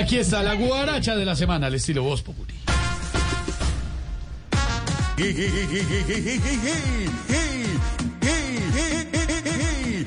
Aquí está la guaracha de la semana, al estilo Voz Populi.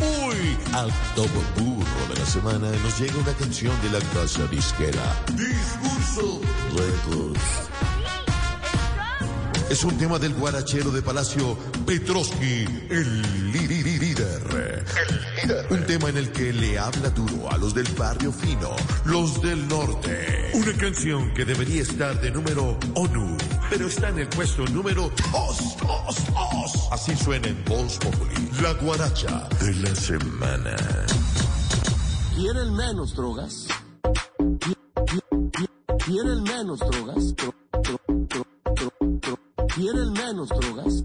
Hoy, al top burro de la semana, nos llega una canción de la casa disquera. Discurso Records. Es un tema del guarachero de Palacio Petroski, el li- líder. Un tema en el que le habla duro a los del barrio fino, los del norte. Una canción que debería estar de número ONU, pero está en el puesto número os, os, os. Así suena en Voz Populi, la guaracha de la semana. ¿Quieren menos drogas? ¿Qui- qui- qui- ¿Quieren menos drogas? Dro- dro- dro- dro- dro- ¿Quieren menos drogas?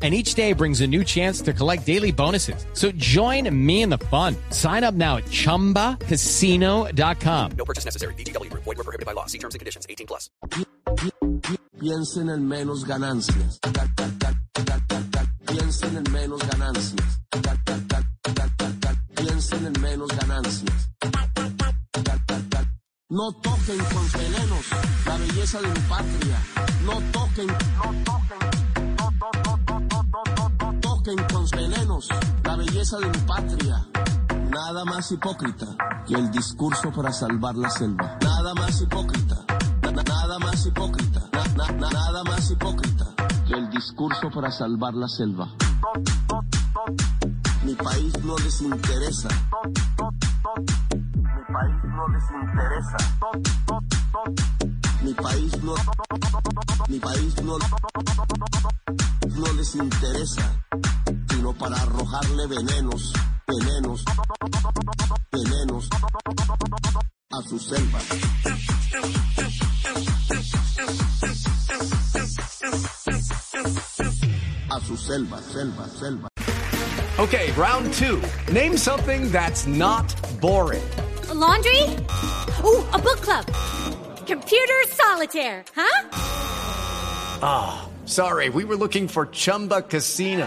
And each day brings a new chance to collect daily bonuses. So join me in the fun. Sign up now at chumbacasino.com. No purchase necessary. VGW Group. Void were prohibited by law. See terms and conditions. 18 plus. Piensen en menos ganancias. Piensen en menos ganancias. Piensen en menos ganancias. No toquen con venenos la belleza de mi patria. No toquen, no toquen, belleza de mi patria. Nada más hipócrita que el discurso para salvar la selva. Nada más hipócrita, na- na- nada más hipócrita, na- na- na- nada más hipócrita que el discurso para salvar la selva. Mi país no les interesa. Mi país no les interesa. Mi país no. Mi país no. No les interesa. Sino para arrojarle venenos, venenos, venenos a su selva. A su selva, selva, selva. Okay, round two. Name something that's not boring. A laundry? Ooh, a book club. Computer solitaire, huh? Ah, sorry, we were looking for Chumba Casino.